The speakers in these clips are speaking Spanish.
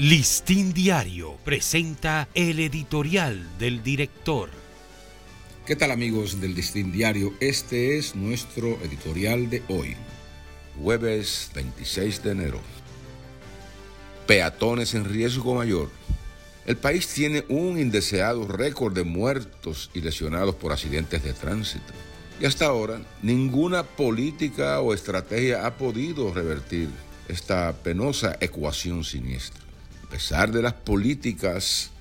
Listín Diario presenta el editorial del director. ¿Qué tal amigos del Listín Diario? Este es nuestro editorial de hoy, jueves 26 de enero. Peatones en riesgo mayor. El país tiene un indeseado récord de muertos y lesionados por accidentes de tránsito. Y hasta ahora, ninguna política o estrategia ha podido revertir esta penosa ecuación siniestra. A pesar de las políticas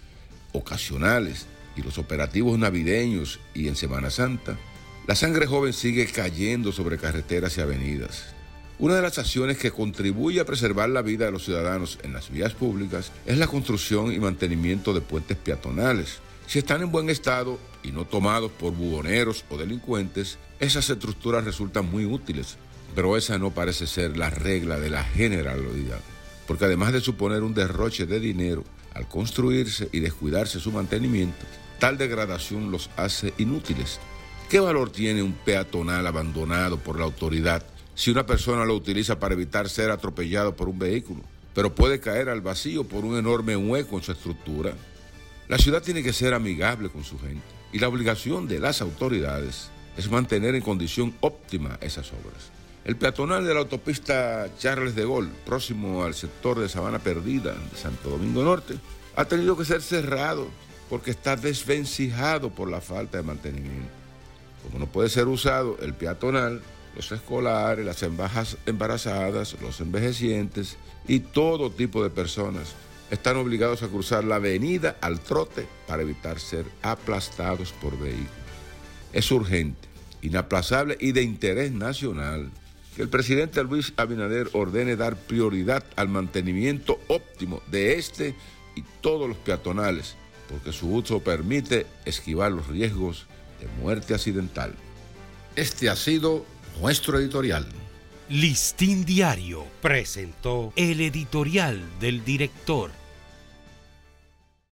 ocasionales y los operativos navideños y en Semana Santa, la sangre joven sigue cayendo sobre carreteras y avenidas. Una de las acciones que contribuye a preservar la vida de los ciudadanos en las vías públicas es la construcción y mantenimiento de puentes peatonales. Si están en buen estado y no tomados por buhoneros o delincuentes, esas estructuras resultan muy útiles, pero esa no parece ser la regla de la generalidad porque además de suponer un derroche de dinero al construirse y descuidarse su mantenimiento, tal degradación los hace inútiles. ¿Qué valor tiene un peatonal abandonado por la autoridad si una persona lo utiliza para evitar ser atropellado por un vehículo, pero puede caer al vacío por un enorme hueco en su estructura? La ciudad tiene que ser amigable con su gente y la obligación de las autoridades es mantener en condición óptima esas obras. El peatonal de la autopista Charles de Gaulle, próximo al sector de Sabana Perdida de Santo Domingo Norte, ha tenido que ser cerrado porque está desvencijado por la falta de mantenimiento. Como no puede ser usado el peatonal, los escolares, las embarazadas, los envejecientes y todo tipo de personas están obligados a cruzar la avenida al trote para evitar ser aplastados por vehículos. Es urgente, inaplazable y de interés nacional que el presidente Luis Abinader ordene dar prioridad al mantenimiento óptimo de este y todos los peatonales, porque su uso permite esquivar los riesgos de muerte accidental. Este ha sido nuestro editorial. Listín Diario presentó el editorial del director.